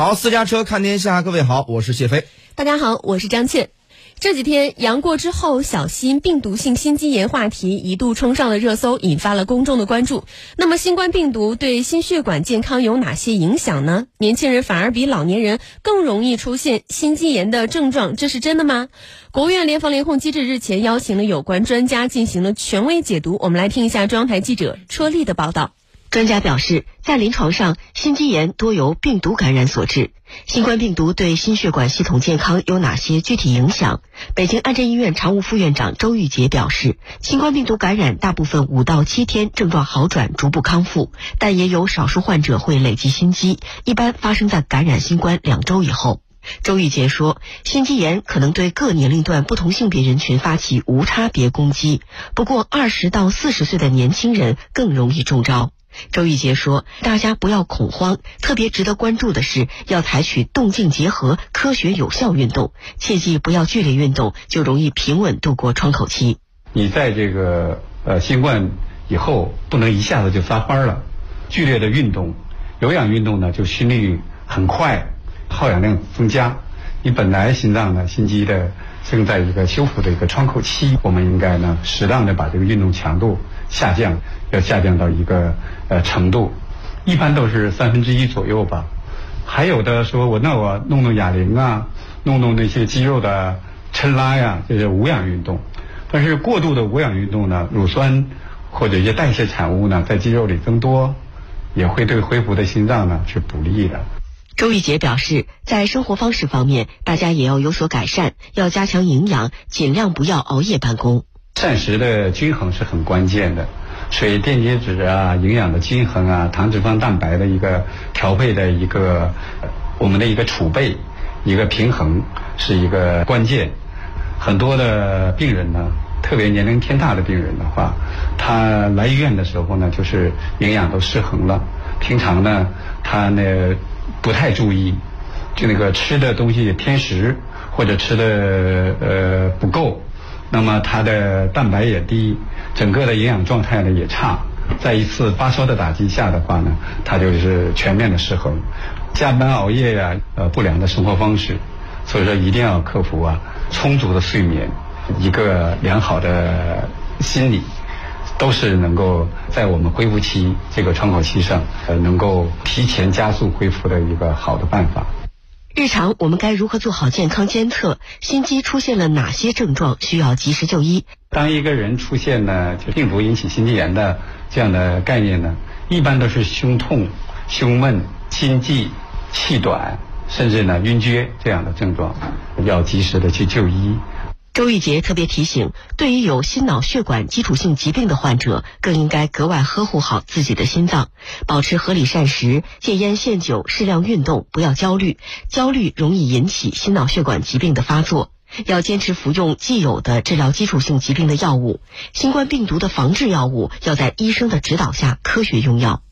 好，私家车看天下，各位好，我是谢飞。大家好，我是张倩。这几天阳过之后小心病毒性心肌炎话题一度冲上了热搜，引发了公众的关注。那么，新冠病毒对心血管健康有哪些影响呢？年轻人反而比老年人更容易出现心肌炎的症状，这是真的吗？国务院联防联控机制日前邀请了有关专家进行了权威解读，我们来听一下中央台记者车丽的报道。专家表示，在临床上，心肌炎多由病毒感染所致。新冠病毒对心血管系统健康有哪些具体影响？北京安贞医院常务副院长周玉杰表示，新冠病毒感染大部分五到七天症状好转，逐步康复，但也有少数患者会累积心肌，一般发生在感染新冠两周以后。周玉杰说，心肌炎可能对各年龄段不同性别人群发起无差别攻击，不过二十到四十岁的年轻人更容易中招。周玉杰说：“大家不要恐慌，特别值得关注的是，要采取动静结合、科学有效运动，切记不要剧烈运动，就容易平稳度过窗口期。你在这个呃新冠以后，不能一下子就撒欢了。剧烈的运动、有氧运动呢，就心率很快，耗氧量增加。你本来心脏呢、心肌的正在一个修复的一个窗口期，我们应该呢，适当的把这个运动强度下降。”要下降到一个呃程度，一般都是三分之一左右吧。还有的说我那我弄弄哑铃啊，弄弄那些肌肉的抻拉呀，这是无氧运动。但是过度的无氧运动呢，乳酸或者一些代谢产物呢，在肌肉里增多，也会对恢复的心脏呢是不利的。周玉杰表示，在生活方式方面，大家也要有所改善，要加强营养，尽量不要熬夜办公。膳食的均衡是很关键的。水电解质啊，营养的均衡啊，糖脂肪蛋白的一个调配的一个我们的一个储备，一个平衡是一个关键。很多的病人呢，特别年龄偏大的病人的话，他来医院的时候呢，就是营养都失衡了。平常呢，他呢不太注意，就那个吃的东西偏食或者吃的呃不够，那么他的蛋白也低。整个的营养状态呢也差，在一次发烧的打击下的话呢，它就是全面的失衡，加班熬夜呀，呃不良的生活方式，所以说一定要克服啊，充足的睡眠，一个良好的心理，都是能够在我们恢复期这个窗口期上，呃能够提前加速恢复的一个好的办法。日常我们该如何做好健康监测？心肌出现了哪些症状需要及时就医？当一个人出现呢，就病毒引起心肌炎的这样的概念呢，一般都是胸痛、胸闷、心悸、气短，甚至呢晕厥这样的症状，要及时的去就医。周玉杰特别提醒，对于有心脑血管基础性疾病的患者，更应该格外呵护好自己的心脏，保持合理膳食，戒烟限酒，适量运动，不要焦虑，焦虑容易引起心脑血管疾病的发作。要坚持服用既有的治疗基础性疾病的药物，新冠病毒的防治药物要在医生的指导下科学用药。